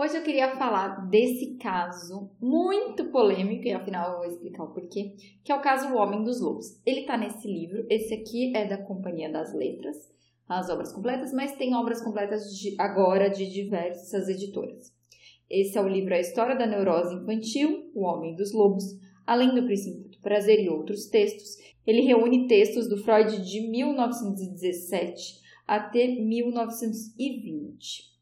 Hoje eu queria falar desse caso muito polêmico, e afinal eu vou explicar o porquê, que é o caso O Homem dos Lobos. Ele tá nesse livro, esse aqui é da Companhia das Letras, as obras completas, mas tem obras completas de, agora de diversas editoras. Esse é o livro A História da Neurose Infantil, O Homem dos Lobos, além do princípio do prazer e outros textos. Ele reúne textos do Freud de 1917 até 1920.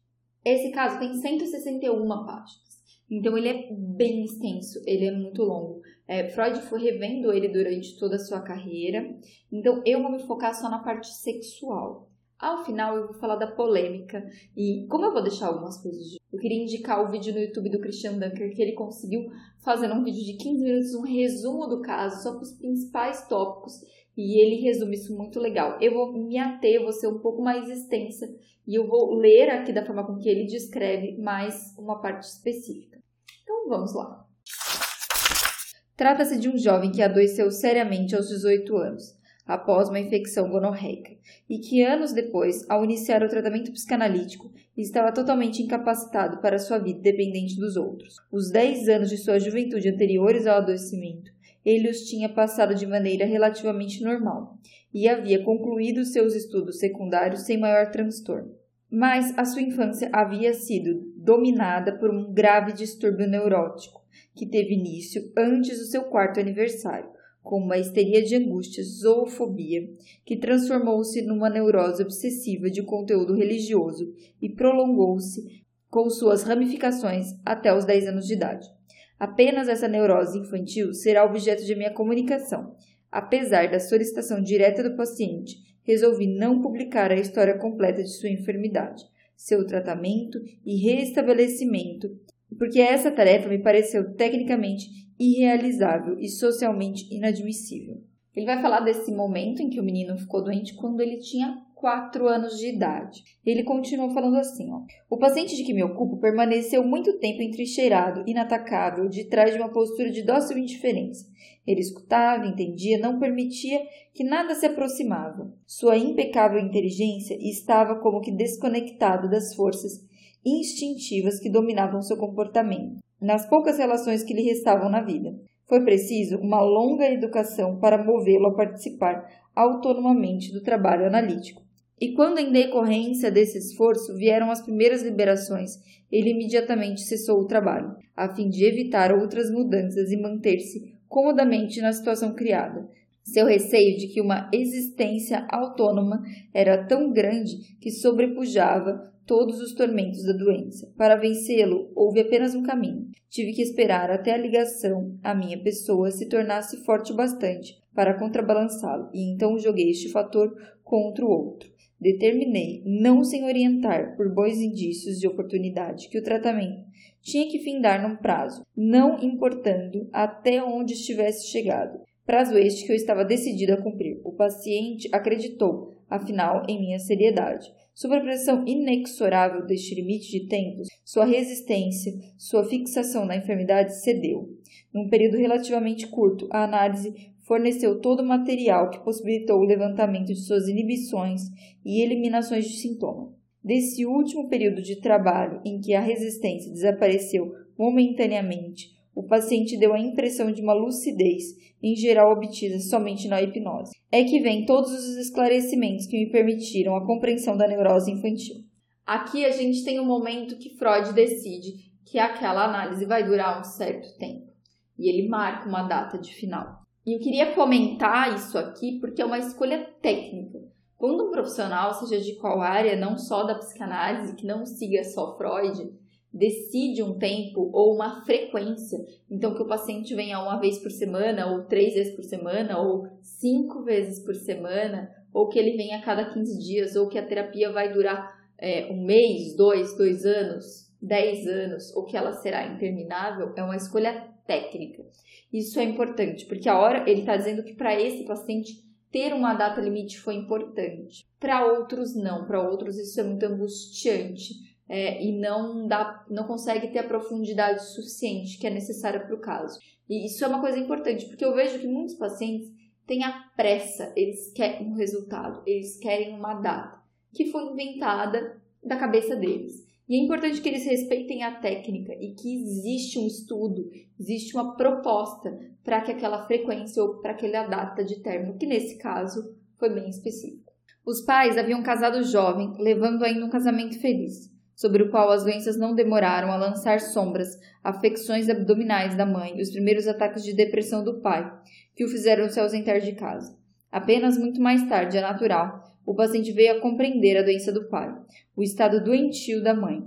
Esse caso tem 161 páginas. Então ele é bem extenso, ele é muito longo. É, Freud foi revendo ele durante toda a sua carreira. Então eu vou me focar só na parte sexual. Ao final eu vou falar da polêmica e como eu vou deixar algumas coisas de... Eu queria indicar o vídeo no YouTube do Christian Dunker que ele conseguiu fazer um vídeo de 15 minutos, um resumo do caso, só com os principais tópicos e ele resume isso muito legal. Eu vou me ater, vou ser um pouco mais extensa e eu vou ler aqui da forma com que ele descreve mais uma parte específica. Então vamos lá. Trata-se de um jovem que adoeceu seriamente aos 18 anos, após uma infecção gonorreica, e que anos depois, ao iniciar o tratamento psicanalítico, estava totalmente incapacitado para sua vida dependente dos outros. Os 10 anos de sua juventude anteriores ao adoecimento ele os tinha passado de maneira relativamente normal e havia concluído seus estudos secundários sem maior transtorno. Mas a sua infância havia sido dominada por um grave distúrbio neurótico que teve início antes do seu quarto aniversário, com uma histeria de angústia, zoofobia, que transformou-se numa neurose obsessiva de conteúdo religioso e prolongou-se com suas ramificações até os 10 anos de idade. Apenas essa neurose infantil será objeto de minha comunicação. Apesar da solicitação direta do paciente, resolvi não publicar a história completa de sua enfermidade, seu tratamento e reestabelecimento, porque essa tarefa me pareceu tecnicamente irrealizável e socialmente inadmissível. Ele vai falar desse momento em que o menino ficou doente quando ele tinha 4 anos de idade. Ele continuou falando assim: ó, O paciente de que me ocupo permaneceu muito tempo entrincheirado, inatacável, de trás de uma postura de dócil indiferença. Ele escutava, entendia, não permitia que nada se aproximava. Sua impecável inteligência estava como que desconectada das forças instintivas que dominavam seu comportamento, nas poucas relações que lhe restavam na vida. Foi preciso uma longa educação para movê-lo a participar autonomamente do trabalho analítico. E quando, em decorrência desse esforço, vieram as primeiras liberações, ele imediatamente cessou o trabalho, a fim de evitar outras mudanças e manter-se comodamente na situação criada. Seu receio de que uma existência autônoma era tão grande que sobrepujava todos os tormentos da doença. Para vencê-lo, houve apenas um caminho. Tive que esperar até a ligação à minha pessoa se tornasse forte o bastante para contrabalançá-lo, e então joguei este fator contra o outro. Determinei, não sem orientar por bons indícios de oportunidade, que o tratamento tinha que findar num prazo, não importando até onde estivesse chegado. Prazo este que eu estava decidido a cumprir. O paciente acreditou, afinal, em minha seriedade. Sob a pressão inexorável deste limite de tempos, sua resistência, sua fixação na enfermidade cedeu. Num período relativamente curto, a análise forneceu todo o material que possibilitou o levantamento de suas inibições e eliminações de sintoma. Desse último período de trabalho em que a resistência desapareceu momentaneamente, o paciente deu a impressão de uma lucidez, em geral obtida somente na hipnose. É que vem todos os esclarecimentos que me permitiram a compreensão da neurose infantil. Aqui a gente tem um momento que Freud decide que aquela análise vai durar um certo tempo. E ele marca uma data de final. E eu queria comentar isso aqui porque é uma escolha técnica. Quando um profissional, seja de qual área, não só da psicanálise, que não siga só Freud, decide um tempo ou uma frequência, então que o paciente venha uma vez por semana, ou três vezes por semana, ou cinco vezes por semana, ou que ele venha a cada 15 dias, ou que a terapia vai durar é, um mês, dois, dois anos, dez anos, ou que ela será interminável, é uma escolha técnica. Isso é importante, porque a hora ele está dizendo que para esse paciente ter uma data limite foi importante. Para outros não, para outros isso é muito angustiante é, e não dá, não consegue ter a profundidade suficiente que é necessária para o caso. E isso é uma coisa importante, porque eu vejo que muitos pacientes têm a pressa, eles querem um resultado, eles querem uma data que foi inventada da cabeça deles. E é importante que eles respeitem a técnica e que existe um estudo, existe uma proposta para que aquela frequência ou para aquela data de término, que nesse caso foi bem específico. Os pais haviam casado jovem, levando ainda um casamento feliz, sobre o qual as doenças não demoraram a lançar sombras, afecções abdominais da mãe e os primeiros ataques de depressão do pai, que o fizeram se ausentar de casa. Apenas muito mais tarde, é natural, o paciente veio a compreender a doença do pai, o estado doentio da mãe.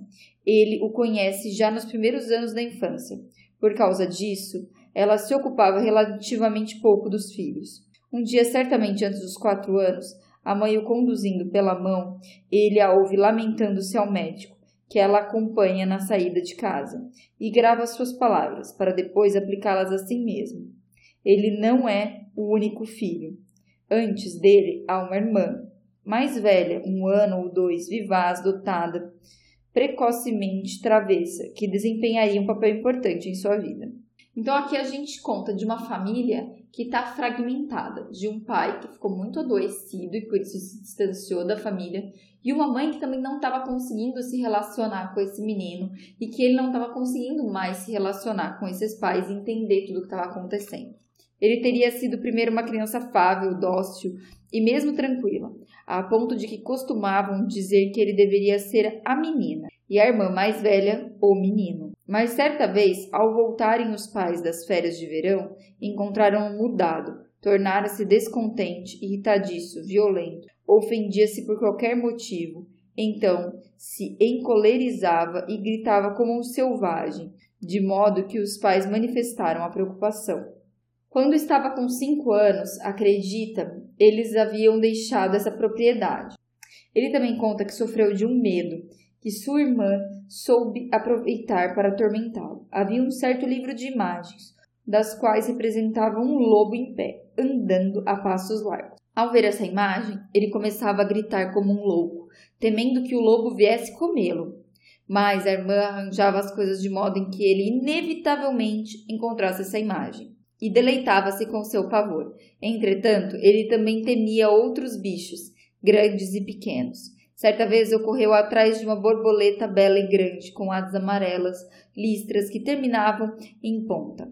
Ele o conhece já nos primeiros anos da infância. Por causa disso, ela se ocupava relativamente pouco dos filhos. Um dia, certamente antes dos quatro anos, a mãe o conduzindo pela mão, ele a ouve lamentando-se ao médico, que ela acompanha na saída de casa, e grava suas palavras, para depois aplicá-las a si mesmo. Ele não é o único filho. Antes dele há uma irmã, mais velha, um ano ou dois, vivaz, dotada, precocemente travessa, que desempenharia um papel importante em sua vida. Então aqui a gente conta de uma família que está fragmentada, de um pai que ficou muito adoecido e por isso se distanciou da família, e uma mãe que também não estava conseguindo se relacionar com esse menino e que ele não estava conseguindo mais se relacionar com esses pais e entender tudo o que estava acontecendo. Ele teria sido primeiro uma criança afável, dócil e mesmo tranquila, a ponto de que costumavam dizer que ele deveria ser a menina e a irmã mais velha o menino. Mas certa vez, ao voltarem os pais das férias de verão, encontraram-no mudado, tornara-se descontente, irritadiço, violento, ofendia-se por qualquer motivo. Então se encolerizava e gritava como um selvagem, de modo que os pais manifestaram a preocupação. Quando estava com cinco anos, acredita, eles haviam deixado essa propriedade. Ele também conta que sofreu de um medo que sua irmã soube aproveitar para atormentá-lo. Havia um certo livro de imagens, das quais representava um lobo em pé, andando a passos largos. Ao ver essa imagem, ele começava a gritar como um louco, temendo que o lobo viesse comê-lo. Mas a irmã arranjava as coisas de modo em que ele inevitavelmente encontrasse essa imagem e deleitava-se com seu pavor. Entretanto, ele também temia outros bichos, grandes e pequenos. Certa vez ocorreu atrás de uma borboleta bela e grande, com asas amarelas, listras que terminavam em ponta,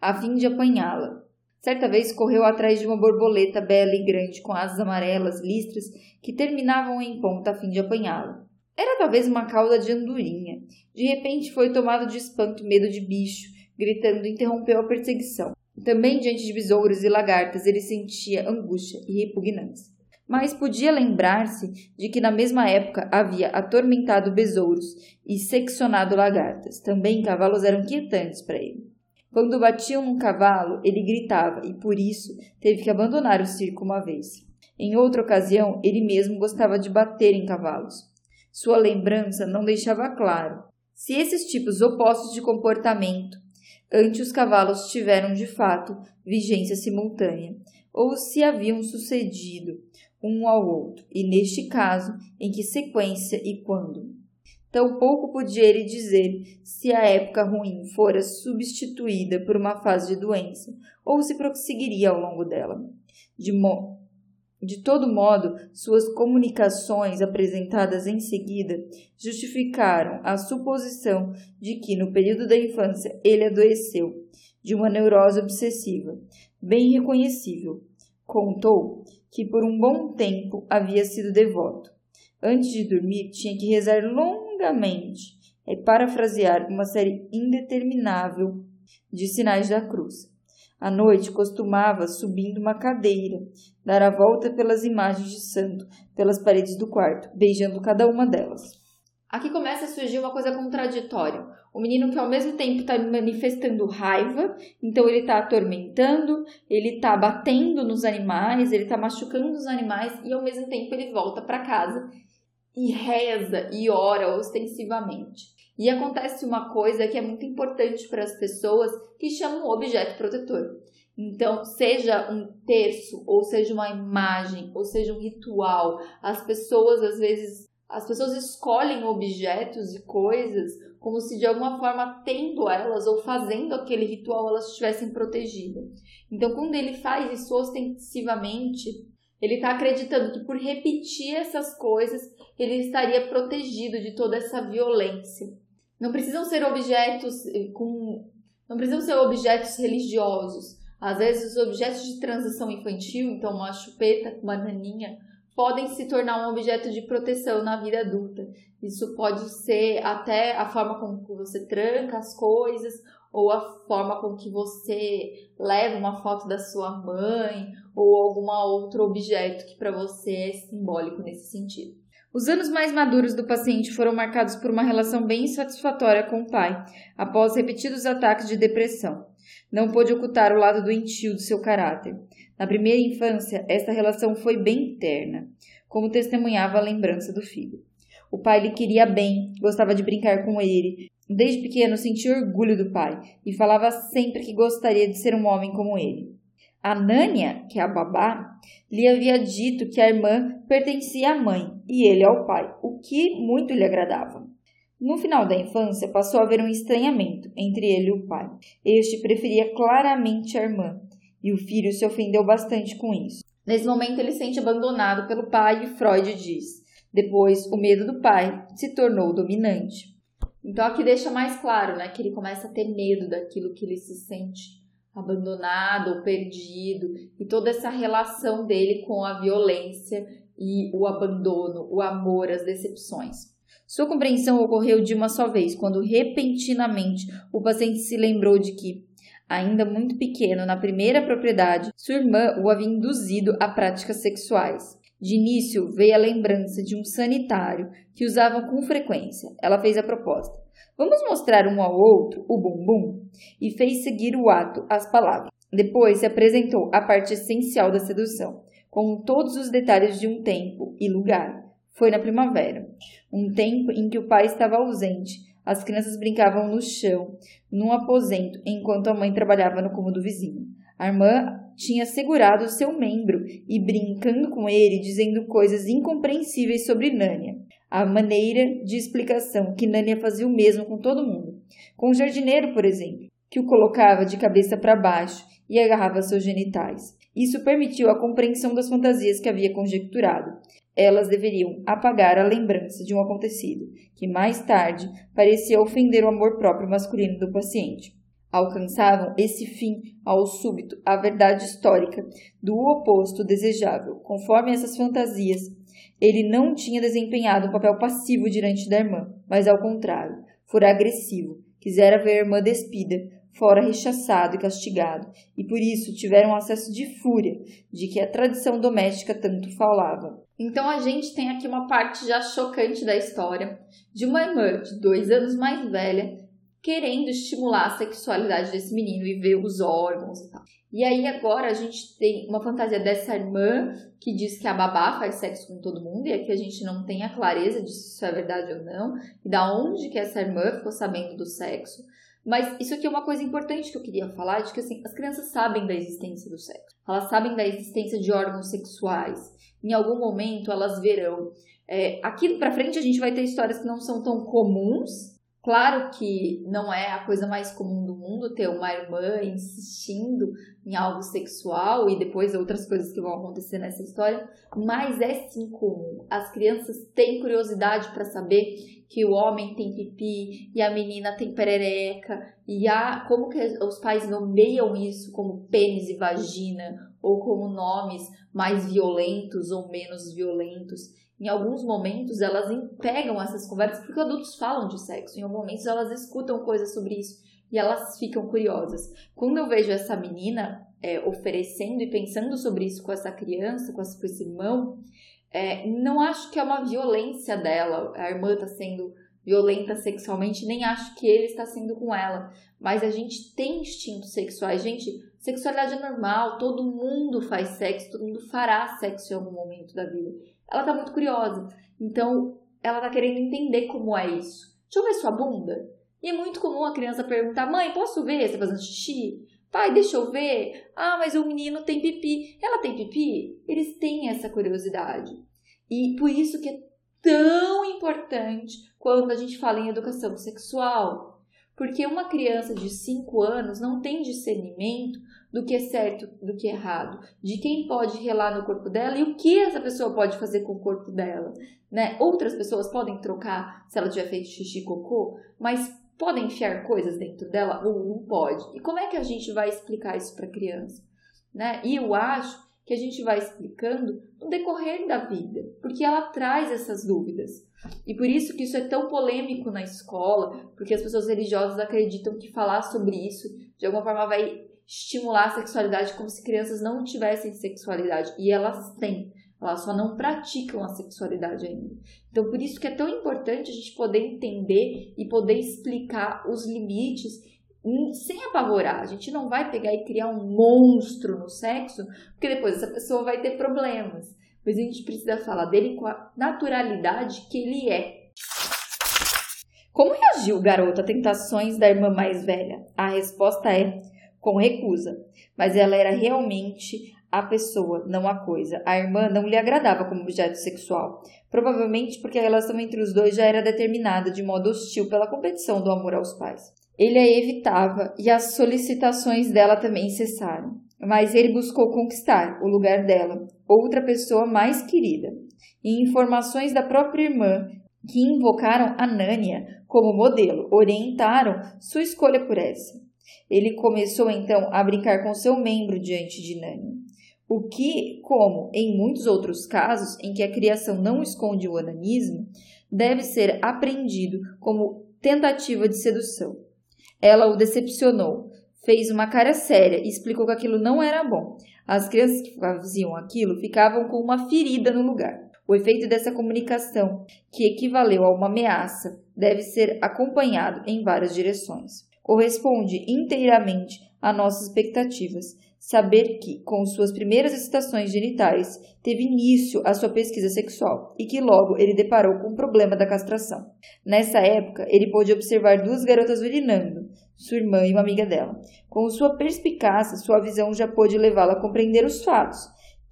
a fim de apanhá-la. Certa vez correu atrás de uma borboleta bela e grande, com asas amarelas, listras que terminavam em ponta, a fim de apanhá-la. Era talvez uma cauda de andorinha. De repente foi tomado de espanto, medo de bicho, gritando, interrompeu a perseguição. Também diante de besouros e lagartas ele sentia angústia e repugnância. Mas podia lembrar-se de que na mesma época havia atormentado besouros e seccionado lagartas. Também cavalos eram quietantes para ele. Quando batiam num cavalo, ele gritava e por isso teve que abandonar o circo uma vez. Em outra ocasião, ele mesmo gostava de bater em cavalos. Sua lembrança não deixava claro se esses tipos opostos de comportamento ante os cavalos tiveram de fato vigência simultânea, ou se haviam sucedido um ao outro, e neste caso, em que sequência e quando. Tampouco podia ele dizer se a época ruim fora substituída por uma fase de doença, ou se prosseguiria ao longo dela. De, mo de todo modo, suas comunicações apresentadas em seguida justificaram a suposição de que, no período da infância, ele adoeceu de uma neurose obsessiva, bem reconhecível. Contou que por um bom tempo havia sido devoto. Antes de dormir, tinha que rezar longamente e parafrasear uma série indeterminável de sinais da cruz. À noite costumava, subindo uma cadeira, dar a volta pelas imagens de santo, pelas paredes do quarto, beijando cada uma delas. Aqui começa a surgir uma coisa contraditória. O menino que ao mesmo tempo está manifestando raiva, então ele está atormentando, ele está batendo nos animais, ele está machucando os animais e ao mesmo tempo ele volta para casa e reza e ora ostensivamente. E acontece uma coisa que é muito importante para as pessoas que chamam objeto protetor. Então, seja um terço, ou seja uma imagem, ou seja um ritual, as pessoas às vezes, as pessoas escolhem objetos e coisas como se de alguma forma tendo elas ou fazendo aquele ritual elas estivessem protegidas. Então, quando ele faz isso ostensivamente, Ele está acreditando que por repetir essas coisas, ele estaria protegido de toda essa violência. Não precisam ser objetos eh, com não precisam ser objetos religiosos. Às vezes os objetos de transição infantil, então uma chupeta, uma naninha, podem se tornar um objeto de proteção na vida adulta. Isso pode ser até a forma como você tranca as coisas ou a forma com que você leva uma foto da sua mãe ou algum outro objeto que para você é simbólico nesse sentido. Os anos mais maduros do paciente foram marcados por uma relação bem insatisfatória com o pai, após repetidos ataques de depressão. Não pôde ocultar o lado doentio do seu caráter. Na primeira infância, esta relação foi bem terna, como testemunhava a lembrança do filho. O pai lhe queria bem, gostava de brincar com ele, Desde pequeno sentia orgulho do pai e falava sempre que gostaria de ser um homem como ele. A Nânia, que é a babá, lhe havia dito que a irmã pertencia à mãe e ele ao pai, o que muito lhe agradava. No final da infância, passou a haver um estranhamento entre ele e o pai. Este preferia claramente a irmã, e o filho se ofendeu bastante com isso. Nesse momento, ele se sente abandonado pelo pai e Freud diz: depois, o medo do pai se tornou dominante. Então aqui deixa mais claro, né, que ele começa a ter medo daquilo que ele se sente abandonado ou perdido e toda essa relação dele com a violência e o abandono, o amor, as decepções. Sua compreensão ocorreu de uma só vez, quando repentinamente o paciente se lembrou de que, ainda muito pequeno, na primeira propriedade, sua irmã o havia induzido a práticas sexuais. De início veio a lembrança de um sanitário que usavam com frequência. Ela fez a proposta. Vamos mostrar um ao outro o bumbum? E fez seguir o ato as palavras. Depois se apresentou a parte essencial da sedução, com todos os detalhes de um tempo e lugar. Foi na primavera, um tempo em que o pai estava ausente. As crianças brincavam no chão, num aposento, enquanto a mãe trabalhava no cômodo vizinho. A irmã tinha segurado seu membro e brincando com ele, dizendo coisas incompreensíveis sobre Nânia. A maneira de explicação que Nânia fazia o mesmo com todo mundo. Com o jardineiro, por exemplo, que o colocava de cabeça para baixo e agarrava seus genitais. Isso permitiu a compreensão das fantasias que havia conjecturado. Elas deveriam apagar a lembrança de um acontecido, que mais tarde parecia ofender o amor próprio masculino do paciente alcançavam esse fim ao súbito a verdade histórica do oposto desejável. Conforme essas fantasias, ele não tinha desempenhado um papel passivo diante da irmã, mas ao contrário, fora agressivo, quisera ver a irmã despida, fora rechaçado e castigado, e por isso tiveram um acesso de fúria de que a tradição doméstica tanto falava. Então a gente tem aqui uma parte já chocante da história de uma irmã de dois anos mais velha querendo estimular a sexualidade desse menino e ver os órgãos e tal. E aí agora a gente tem uma fantasia dessa irmã que diz que a babá faz sexo com todo mundo e aqui a gente não tem a clareza de se isso é verdade ou não e da onde que essa irmã ficou sabendo do sexo. Mas isso aqui é uma coisa importante que eu queria falar, de que assim, as crianças sabem da existência do sexo. Elas sabem da existência de órgãos sexuais. Em algum momento elas verão. É, aqui para frente a gente vai ter histórias que não são tão comuns, Claro que não é a coisa mais comum do mundo ter uma irmã insistindo em algo sexual e depois outras coisas que vão acontecer nessa história, mas é sim comum. As crianças têm curiosidade para saber que o homem tem pipi e a menina tem perereca e há como que os pais nomeiam isso como pênis e vagina ou como nomes mais violentos ou menos violentos em alguns momentos elas pegam essas conversas porque adultos falam de sexo, em alguns momentos elas escutam coisas sobre isso e elas ficam curiosas. Quando eu vejo essa menina é, oferecendo e pensando sobre isso com essa criança, com esse irmão, é, não acho que é uma violência dela, a irmã está sendo violenta sexualmente, nem acho que ele está sendo com ela. Mas a gente tem instintos sexuais. Gente, sexualidade é normal, todo mundo faz sexo, todo mundo fará sexo em algum momento da vida ela tá muito curiosa. Então, ela tá querendo entender como é isso. Deixa eu ver sua bunda. E é muito comum a criança perguntar: mãe, posso ver? Você tá fazendo xixi? Pai, deixa eu ver. Ah, mas o menino tem pipi. Ela tem pipi? Eles têm essa curiosidade. E por isso que é tão importante quando a gente fala em educação sexual. Porque uma criança de 5 anos não tem discernimento do que é certo, do que é errado, de quem pode relar no corpo dela e o que essa pessoa pode fazer com o corpo dela, né? Outras pessoas podem trocar se ela tiver feito xixi cocô, mas podem enfiar coisas dentro dela ou não pode. E como é que a gente vai explicar isso para a criança, né? E eu acho que a gente vai explicando no decorrer da vida, porque ela traz essas dúvidas. E por isso que isso é tão polêmico na escola, porque as pessoas religiosas acreditam que falar sobre isso de alguma forma vai estimular a sexualidade como se crianças não tivessem sexualidade e elas têm. Elas só não praticam a sexualidade ainda. Então, por isso que é tão importante a gente poder entender e poder explicar os limites sem apavorar. A gente não vai pegar e criar um monstro no sexo, porque depois essa pessoa vai ter problemas. Mas a gente precisa falar dele com a naturalidade que ele é. Como reagiu o garoto a tentações da irmã mais velha? A resposta é com recusa. Mas ela era realmente a pessoa, não a coisa. A irmã não lhe agradava como objeto sexual, provavelmente porque a relação entre os dois já era determinada de modo hostil pela competição do amor aos pais. Ele a evitava e as solicitações dela também cessaram. Mas ele buscou conquistar o lugar dela, outra pessoa mais querida. E informações da própria irmã, que invocaram a Nânia como modelo, orientaram sua escolha por essa. Ele começou então a brincar com seu membro diante de Nânia. O que, como em muitos outros casos em que a criação não esconde o ananismo, deve ser apreendido como tentativa de sedução. Ela o decepcionou, fez uma cara séria e explicou que aquilo não era bom. As crianças que faziam aquilo ficavam com uma ferida no lugar. O efeito dessa comunicação, que equivaleu a uma ameaça, deve ser acompanhado em várias direções. Corresponde inteiramente a nossas expectativas, saber que, com suas primeiras excitações genitais, teve início a sua pesquisa sexual e que logo ele deparou com o problema da castração. Nessa época, ele pôde observar duas garotas urinando, sua irmã e uma amiga dela. Com sua perspicácia, sua visão já pôde levá-la a compreender os fatos,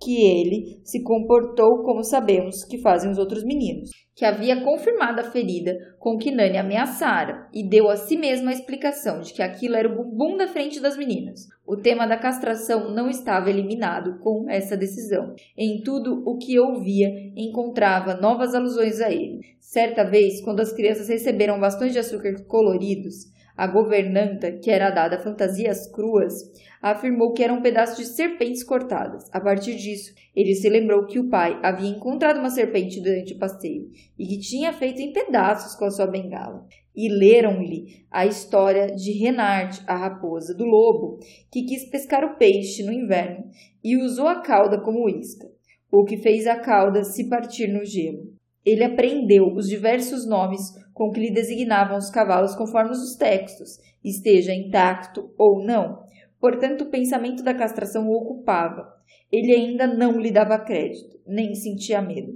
que ele se comportou como sabemos que fazem os outros meninos, que havia confirmado a ferida com que Nani ameaçara e deu a si mesma a explicação de que aquilo era o bumbum da frente das meninas. O tema da castração não estava eliminado com essa decisão. Em tudo o que ouvia, encontrava novas alusões a ele. Certa vez, quando as crianças receberam bastões de açúcar coloridos, a governanta, que era dada fantasias cruas, afirmou que eram um pedaços de serpentes cortadas. A partir disso, ele se lembrou que o pai havia encontrado uma serpente durante o passeio e que tinha feito em pedaços com a sua bengala. E leram-lhe a história de Renard, a raposa do lobo, que quis pescar o peixe no inverno e usou a cauda como isca, o que fez a cauda se partir no gelo. Ele aprendeu os diversos nomes com que lhe designavam os cavalos conforme os textos, esteja intacto ou não. Portanto, o pensamento da castração o ocupava. Ele ainda não lhe dava crédito, nem sentia medo.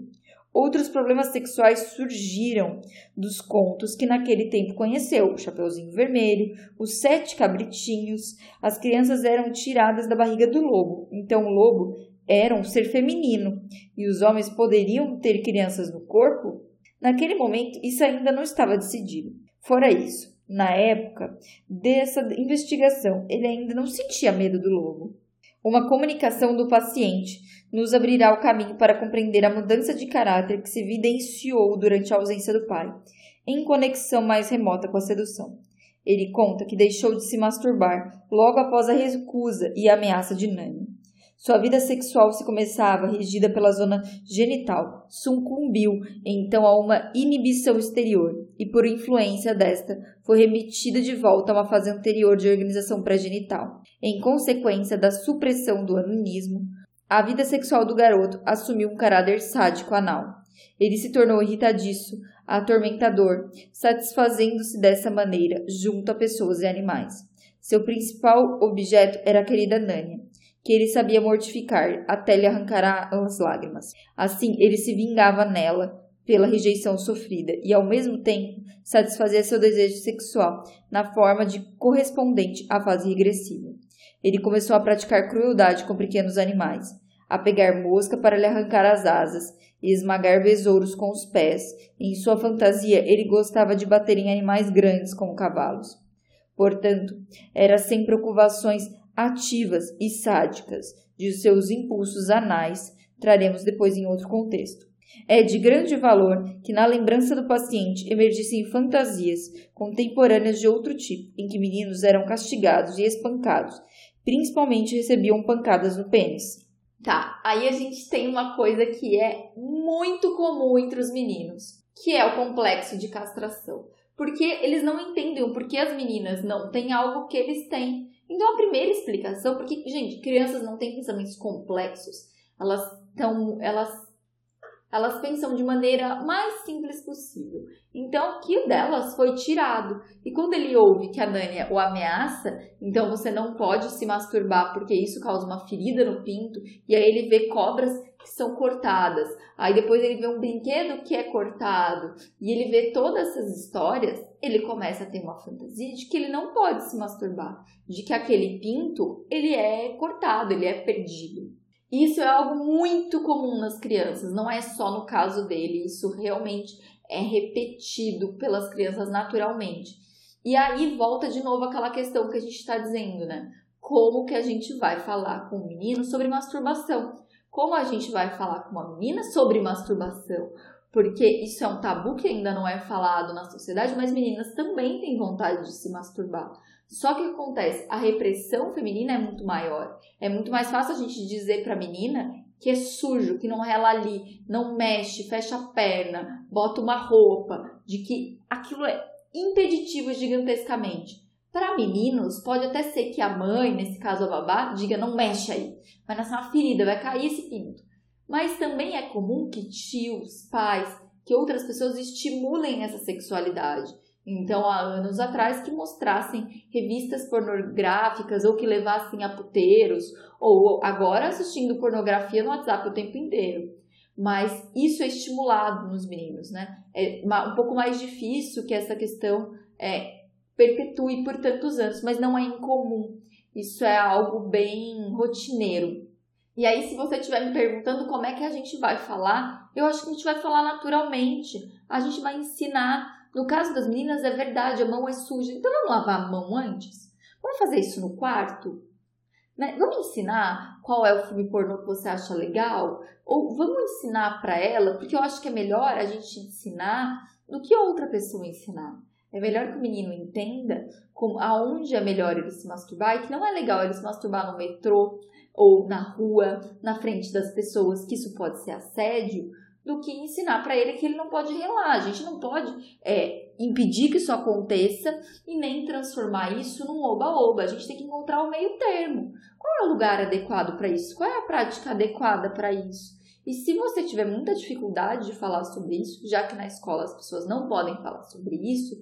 Outros problemas sexuais surgiram dos contos que naquele tempo conheceu: o Chapeuzinho Vermelho, os Sete Cabritinhos. As crianças eram tiradas da barriga do lobo, então o lobo era um ser feminino e os homens poderiam ter crianças no corpo, naquele momento isso ainda não estava decidido. Fora isso, na época dessa investigação, ele ainda não sentia medo do lobo. Uma comunicação do paciente nos abrirá o caminho para compreender a mudança de caráter que se evidenciou durante a ausência do pai, em conexão mais remota com a sedução. Ele conta que deixou de se masturbar logo após a recusa e a ameaça de Nani. Sua vida sexual se começava regida pela zona genital, sucumbiu então a uma inibição exterior e, por influência desta, foi remetida de volta a uma fase anterior de organização pré-genital. Em consequência da supressão do anunismo, a vida sexual do garoto assumiu um caráter sádico anal. Ele se tornou irritadiço, atormentador, satisfazendo-se dessa maneira junto a pessoas e animais. Seu principal objeto era a querida Nânia, que ele sabia mortificar até lhe arrancar as lágrimas. Assim, ele se vingava nela pela rejeição sofrida e, ao mesmo tempo, satisfazia seu desejo sexual na forma de correspondente à fase regressiva. Ele começou a praticar crueldade com pequenos animais, a pegar mosca para lhe arrancar as asas e esmagar besouros com os pés. Em sua fantasia, ele gostava de bater em animais grandes como cavalos. Portanto, era sem preocupações ativas e sádicas de seus impulsos anais traremos depois em outro contexto. É de grande valor que na lembrança do paciente emergissem fantasias contemporâneas de outro tipo, em que meninos eram castigados e espancados, principalmente recebiam pancadas no pênis. Tá, aí a gente tem uma coisa que é muito comum entre os meninos, que é o complexo de castração. Porque eles não entendem o porquê as meninas não têm algo que eles têm. Então a primeira explicação, porque, gente, crianças não têm pensamentos complexos, elas estão, elas elas pensam de maneira mais simples possível. Então, que o delas foi tirado. E quando ele ouve que a Nânia o ameaça, então você não pode se masturbar porque isso causa uma ferida no pinto, e aí ele vê cobras que são cortadas. Aí depois ele vê um brinquedo que é cortado, e ele vê todas essas histórias, ele começa a ter uma fantasia de que ele não pode se masturbar, de que aquele pinto, ele é cortado, ele é perdido. Isso é algo muito comum nas crianças, não é só no caso dele, isso realmente é repetido pelas crianças naturalmente. E aí volta de novo aquela questão que a gente está dizendo, né? Como que a gente vai falar com o menino sobre masturbação? Como a gente vai falar com uma menina sobre masturbação? Porque isso é um tabu que ainda não é falado na sociedade, mas meninas também têm vontade de se masturbar. Só que acontece? A repressão feminina é muito maior. É muito mais fácil a gente dizer para a menina que é sujo, que não rela ali, não mexe, fecha a perna, bota uma roupa, de que aquilo é impeditivo gigantescamente. Para meninos, pode até ser que a mãe, nesse caso a babá, diga não mexe aí, vai nascer uma ferida, vai cair esse pinto. Mas também é comum que tios, pais, que outras pessoas estimulem essa sexualidade. Então, há anos atrás, que mostrassem revistas pornográficas ou que levassem a puteiros, ou agora assistindo pornografia no WhatsApp o tempo inteiro. Mas isso é estimulado nos meninos, né? É um pouco mais difícil que essa questão é, perpetue por tantos anos, mas não é incomum. Isso é algo bem rotineiro. E aí, se você estiver me perguntando como é que a gente vai falar, eu acho que a gente vai falar naturalmente. A gente vai ensinar no caso das meninas, é verdade, a mão é suja. Então vamos lavar a mão antes? Vamos fazer isso no quarto? Né? Vamos ensinar qual é o filme pornô que você acha legal? Ou vamos ensinar para ela, porque eu acho que é melhor a gente ensinar do que outra pessoa ensinar. É melhor que o menino entenda como, aonde é melhor ele se masturbar e que não é legal ele se masturbar no metrô ou na rua, na frente das pessoas, que isso pode ser assédio, do que ensinar para ele que ele não pode relar. A gente não pode é, impedir que isso aconteça e nem transformar isso num oba-oba. A gente tem que encontrar o meio termo. Qual é o lugar adequado para isso? Qual é a prática adequada para isso? E se você tiver muita dificuldade de falar sobre isso, já que na escola as pessoas não podem falar sobre isso,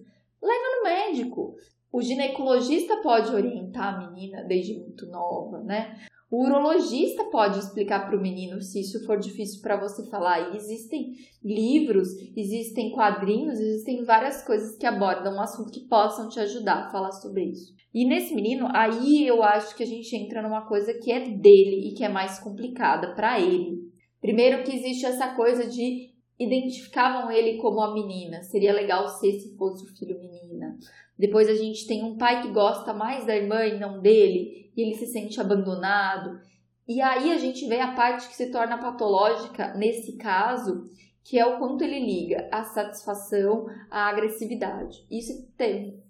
leva no médico. O ginecologista pode orientar a menina desde muito nova, né? O urologista pode explicar para o menino se isso for difícil para você falar. E existem livros, existem quadrinhos, existem várias coisas que abordam um assunto que possam te ajudar a falar sobre isso. E nesse menino, aí eu acho que a gente entra numa coisa que é dele e que é mais complicada para ele. Primeiro que existe essa coisa de identificavam ele como a menina. Seria legal ser se fosse o filho menina. Depois a gente tem um pai que gosta mais da irmã e não dele, e ele se sente abandonado. E aí a gente vê a parte que se torna patológica nesse caso, que é o quanto ele liga a satisfação à agressividade. Isso tem.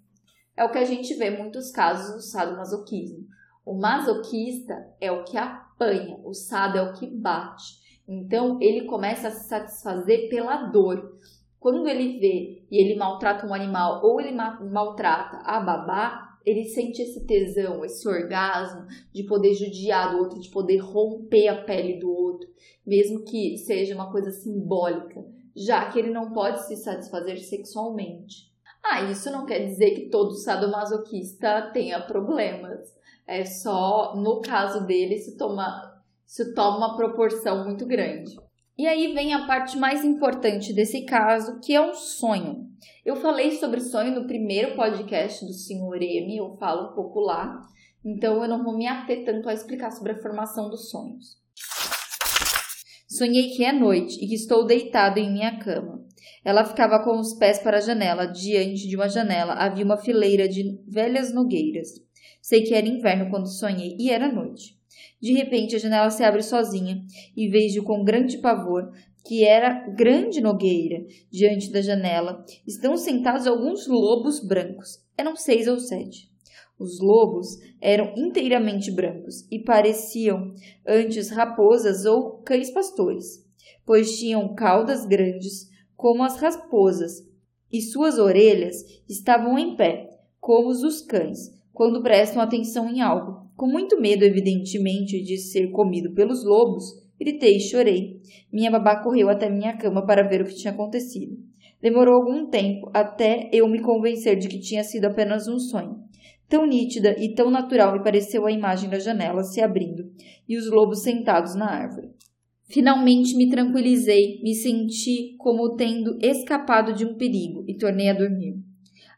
É o que a gente vê em muitos casos no sadomasoquismo. O masoquista é o que apanha, o sado é o que bate. Então ele começa a se satisfazer pela dor. Quando ele vê e ele maltrata um animal ou ele maltrata a babá, ele sente esse tesão, esse orgasmo de poder judiar do outro, de poder romper a pele do outro, mesmo que seja uma coisa simbólica, já que ele não pode se satisfazer sexualmente. Ah, isso não quer dizer que todo sadomasoquista tenha problemas. É só no caso dele se toma, se toma uma proporção muito grande. E aí vem a parte mais importante desse caso, que é um sonho. Eu falei sobre sonho no primeiro podcast do Sr. M, eu falo um pouco lá, então eu não vou me ater tanto a explicar sobre a formação dos sonhos. Sonhei que é noite e que estou deitado em minha cama. Ela ficava com os pés para a janela. Diante de uma janela havia uma fileira de velhas nogueiras. Sei que era inverno quando sonhei e era noite. De repente a janela se abre sozinha e vejo com grande pavor que era grande nogueira. Diante da janela estão sentados alguns lobos brancos. Eram seis ou sete. Os lobos eram inteiramente brancos e pareciam antes raposas ou cães pastores, pois tinham caudas grandes como as raposas e suas orelhas estavam em pé, como os dos cães, quando prestam atenção em algo. Com muito medo, evidentemente, de ser comido pelos lobos, gritei e chorei. Minha babá correu até minha cama para ver o que tinha acontecido. Demorou algum tempo até eu me convencer de que tinha sido apenas um sonho. Tão nítida e tão natural me pareceu a imagem da janela se abrindo e os lobos sentados na árvore. Finalmente me tranquilizei, me senti como tendo escapado de um perigo e tornei a dormir.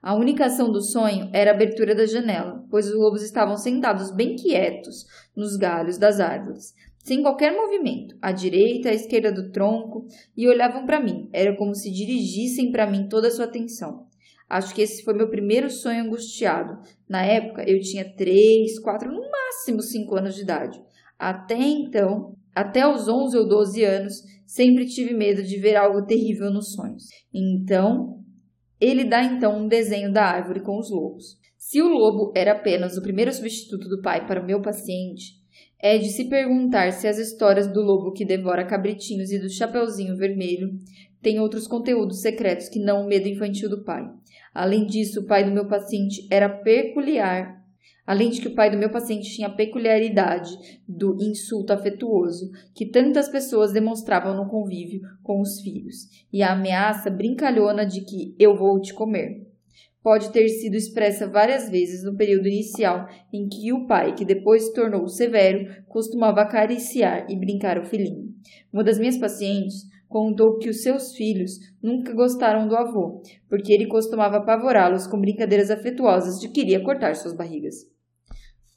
A única ação do sonho era a abertura da janela, pois os lobos estavam sentados bem quietos nos galhos das árvores, sem qualquer movimento, à direita à esquerda do tronco, e olhavam para mim. Era como se dirigissem para mim toda a sua atenção. Acho que esse foi meu primeiro sonho angustiado. Na época, eu tinha três, quatro, no máximo cinco anos de idade. Até então, até os 11 ou 12 anos, sempre tive medo de ver algo terrível nos sonhos. Então, ele dá então um desenho da árvore com os lobos. Se o lobo era apenas o primeiro substituto do pai para o meu paciente, é de se perguntar se as histórias do lobo que devora cabritinhos e do chapeuzinho vermelho têm outros conteúdos secretos que não o medo infantil do pai. Além disso, o pai do meu paciente era peculiar. Além de que o pai do meu paciente tinha a peculiaridade do insulto afetuoso que tantas pessoas demonstravam no convívio com os filhos, e a ameaça brincalhona de que eu vou te comer pode ter sido expressa várias vezes no período inicial em que o pai, que depois se tornou severo, costumava acariciar e brincar o filhinho. Uma das minhas pacientes contou que os seus filhos nunca gostaram do avô, porque ele costumava apavorá-los com brincadeiras afetuosas de queria cortar suas barrigas.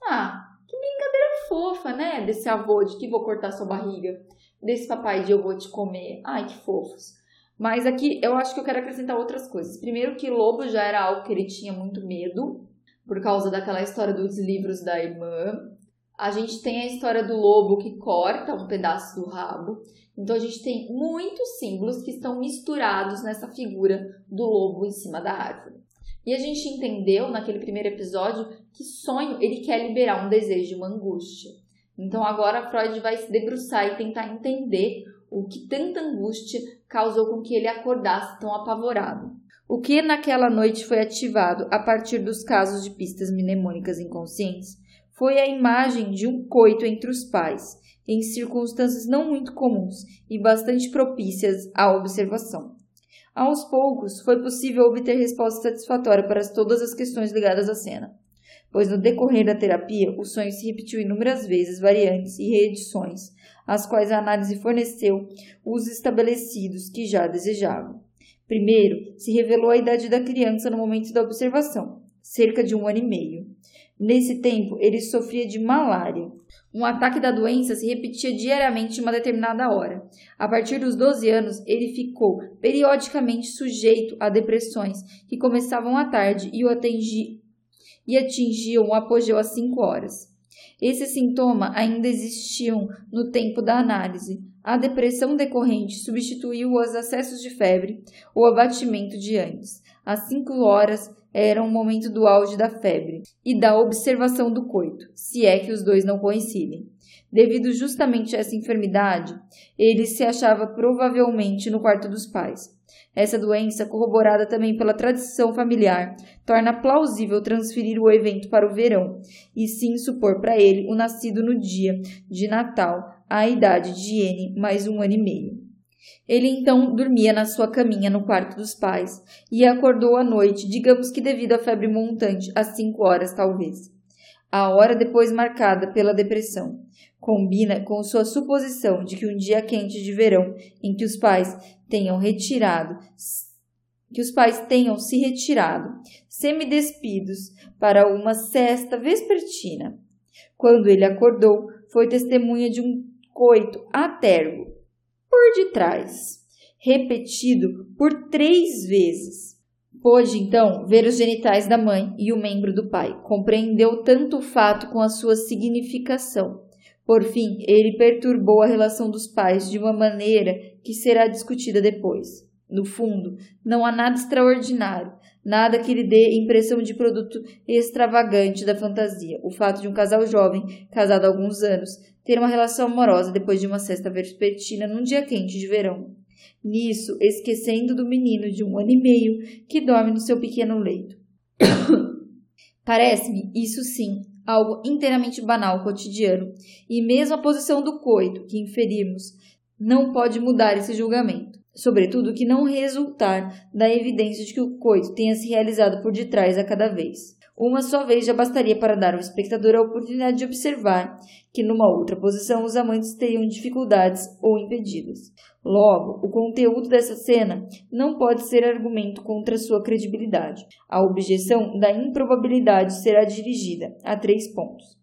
Ah, que brincadeira fofa, né? Desse avô de que vou cortar sua barriga. Desse papai de eu vou te comer. Ai, que fofos. Mas aqui eu acho que eu quero acrescentar outras coisas. Primeiro que lobo já era algo que ele tinha muito medo, por causa daquela história dos livros da irmã. A gente tem a história do lobo que corta um pedaço do rabo. Então a gente tem muitos símbolos que estão misturados nessa figura do lobo em cima da árvore. E a gente entendeu naquele primeiro episódio que sonho ele quer liberar um desejo, uma angústia. Então agora Freud vai se debruçar e tentar entender o que tanta angústia causou com que ele acordasse tão apavorado. O que naquela noite foi ativado a partir dos casos de pistas mnemônicas inconscientes foi a imagem de um coito entre os pais, em circunstâncias não muito comuns e bastante propícias à observação. Aos poucos, foi possível obter resposta satisfatória para todas as questões ligadas à cena, pois no decorrer da terapia o sonho se repetiu inúmeras vezes, variantes e reedições, às quais a análise forneceu os estabelecidos que já desejavam. Primeiro, se revelou a idade da criança no momento da observação, cerca de um ano e meio. Nesse tempo, ele sofria de malária. Um ataque da doença se repetia diariamente em uma determinada hora. A partir dos 12 anos, ele ficou periodicamente sujeito a depressões que começavam à tarde e o atingi, e atingiam o apogeu às 5 horas. Esse sintoma ainda existiam no tempo da análise. A depressão decorrente substituiu os acessos de febre, o abatimento de antes. Às 5 horas, era um momento do auge da febre e da observação do coito, se é que os dois não coincidem. Devido justamente a essa enfermidade, ele se achava provavelmente no quarto dos pais. Essa doença, corroborada também pela tradição familiar, torna plausível transferir o evento para o verão e sim supor para ele o nascido no dia de Natal, à idade de N mais um ano e meio. Ele então dormia na sua caminha no quarto dos pais e acordou à noite, digamos que devido à febre montante, às cinco horas talvez. A hora depois marcada pela depressão combina com sua suposição de que um dia quente de verão em que os pais tenham retirado que os pais tenham se retirado, semidespidos, para uma cesta vespertina. Quando ele acordou, foi testemunha de um coito atergo por detrás, repetido por três vezes. Pôde, então, ver os genitais da mãe e o membro do pai. Compreendeu tanto o fato com a sua significação. Por fim, ele perturbou a relação dos pais de uma maneira que será discutida depois. No fundo, não há nada extraordinário, nada que lhe dê impressão de produto extravagante da fantasia. O fato de um casal jovem, casado há alguns anos, ter uma relação amorosa depois de uma cesta vespertina num dia quente de verão. Nisso, esquecendo do menino de um ano e meio que dorme no seu pequeno leito. Parece-me, isso sim, algo inteiramente banal, cotidiano, e mesmo a posição do coito que inferimos não pode mudar esse julgamento sobretudo que não resultar da evidência de que o coito tenha se realizado por detrás a cada vez. Uma só vez já bastaria para dar ao espectador a oportunidade de observar que, numa outra posição, os amantes teriam dificuldades ou impedidas. Logo, o conteúdo dessa cena não pode ser argumento contra sua credibilidade. A objeção da improbabilidade será dirigida a três pontos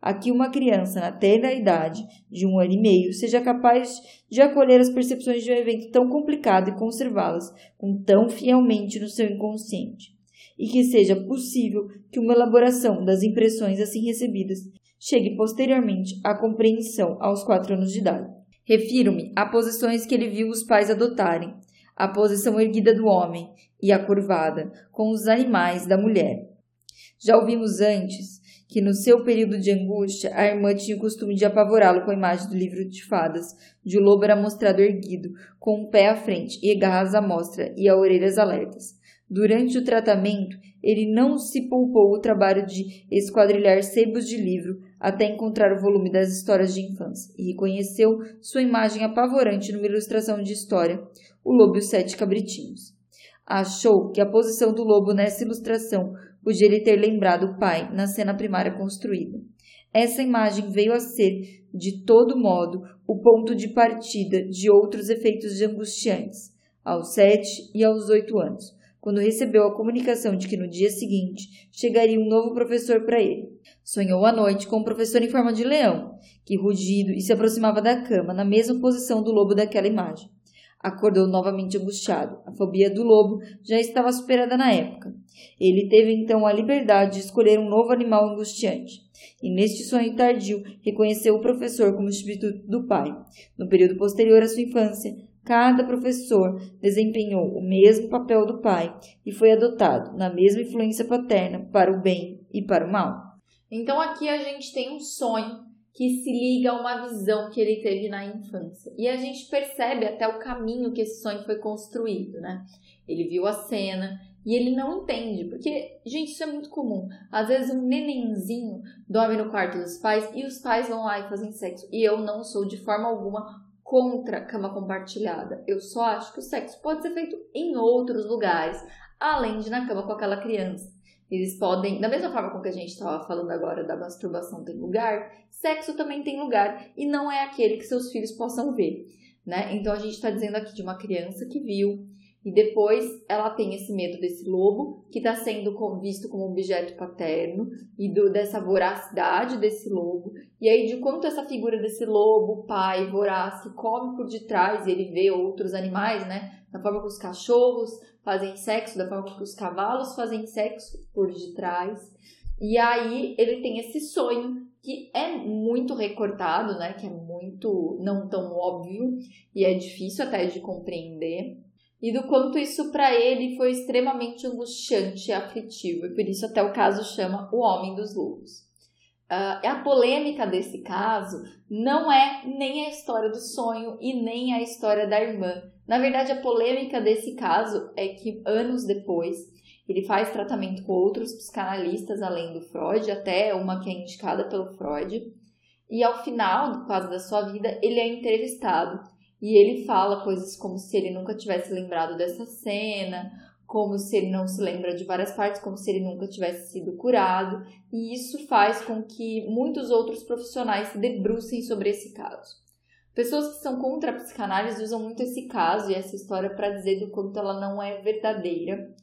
a que uma criança na tenda idade de um ano e meio seja capaz de acolher as percepções de um evento tão complicado e conservá-las com tão fielmente no seu inconsciente, e que seja possível que uma elaboração das impressões assim recebidas chegue posteriormente à compreensão aos quatro anos de idade. Refiro-me a posições que ele viu os pais adotarem, a posição erguida do homem e a curvada, com os animais da mulher. Já ouvimos antes que no seu período de angústia a irmã tinha o costume de apavorá-lo com a imagem do livro de fadas, de o lobo era mostrado erguido, com o um pé à frente e garras à mostra e a orelhas alertas. Durante o tratamento, ele não se poupou o trabalho de esquadrilhar sebos de livro até encontrar o volume das histórias de infância e reconheceu sua imagem apavorante numa ilustração de história, O Lobo e os Sete Cabritinhos. Achou que a posição do lobo nessa ilustração podia ele ter lembrado o pai na cena primária construída. Essa imagem veio a ser, de todo modo, o ponto de partida de outros efeitos angustiantes, aos sete e aos oito anos, quando recebeu a comunicação de que no dia seguinte chegaria um novo professor para ele. Sonhou à noite com um professor em forma de leão, que rugido e se aproximava da cama, na mesma posição do lobo daquela imagem. Acordou novamente angustiado. A fobia do lobo já estava superada na época. Ele teve então a liberdade de escolher um novo animal angustiante. E neste sonho tardio, reconheceu o professor como substituto do pai. No período posterior à sua infância, cada professor desempenhou o mesmo papel do pai e foi adotado na mesma influência paterna para o bem e para o mal. Então aqui a gente tem um sonho que se liga a uma visão que ele teve na infância. E a gente percebe até o caminho que esse sonho foi construído, né? Ele viu a cena e ele não entende, porque, gente, isso é muito comum. Às vezes um nenenzinho dorme no quarto dos pais e os pais vão lá e fazem sexo. E eu não sou de forma alguma contra cama compartilhada. Eu só acho que o sexo pode ser feito em outros lugares, além de na cama com aquela criança. Eles podem, da mesma forma com que a gente estava falando agora da masturbação tem lugar, sexo também tem lugar e não é aquele que seus filhos possam ver, né? Então a gente está dizendo aqui de uma criança que viu e depois ela tem esse medo desse lobo que está sendo visto como objeto paterno e do, dessa voracidade desse lobo e aí de quanto essa figura desse lobo, pai voraz que come por detrás e ele vê outros animais, né? Da forma que os cachorros fazem sexo, da forma que os cavalos fazem sexo por detrás. E aí ele tem esse sonho que é muito recortado, né? Que é muito não tão óbvio e é difícil até de compreender. E do quanto isso para ele foi extremamente angustiante e aflitivo, e por isso até o caso chama O Homem dos Lobos. Uh, a polêmica desse caso não é nem a história do sonho e nem a história da irmã, na verdade, a polêmica desse caso é que anos depois ele faz tratamento com outros psicanalistas além do Freud, até uma que é indicada pelo Freud. E ao final, caso da sua vida, ele é entrevistado e ele fala coisas como se ele nunca tivesse lembrado dessa cena, como se ele não se lembra de várias partes, como se ele nunca tivesse sido curado, e isso faz com que muitos outros profissionais se debrucem sobre esse caso. Pessoas que são contra a psicanálise usam muito esse caso e essa história para dizer do quanto ela não é verdadeira.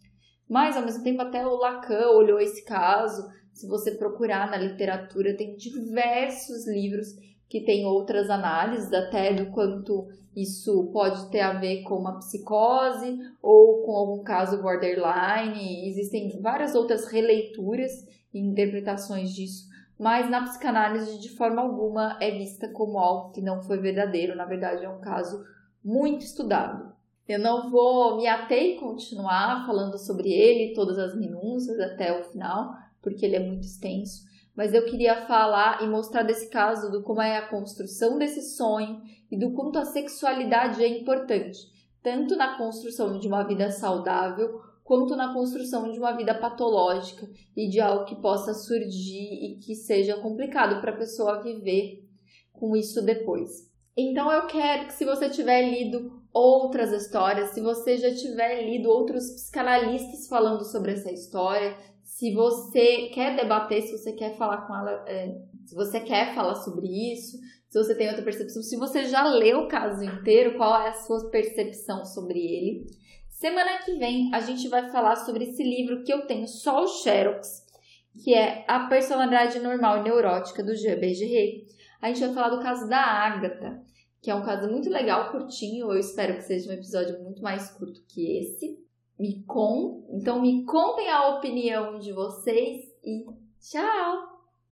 Mas, ao mesmo tempo, até o Lacan olhou esse caso. Se você procurar na literatura, tem diversos livros que tem outras análises até do quanto isso pode ter a ver com uma psicose ou com algum caso borderline. Existem várias outras releituras e interpretações disso, mas na psicanálise de forma alguma é vista como algo que não foi verdadeiro, na verdade é um caso muito estudado. Eu não vou me ater e continuar falando sobre ele, todas as minúcias até o final, porque ele é muito extenso, mas eu queria falar e mostrar desse caso do como é a construção desse sonho e do quanto a sexualidade é importante, tanto na construção de uma vida saudável quanto na construção de uma vida patológica e de algo que possa surgir e que seja complicado para a pessoa viver com isso depois. Então eu quero que se você tiver lido outras histórias, se você já tiver lido outros psicanalistas falando sobre essa história, se você quer debater, se você quer falar com ela, é, se você quer falar sobre isso, se você tem outra percepção, se você já leu o caso inteiro, qual é a sua percepção sobre ele. Semana que vem a gente vai falar sobre esse livro que eu tenho só o Xerox, que é A Personalidade Normal e Neurótica do Jean Berger. A gente vai falar do caso da Agatha, que é um caso muito legal, curtinho. Eu espero que seja um episódio muito mais curto que esse. Me con... Então me contem a opinião de vocês e tchau!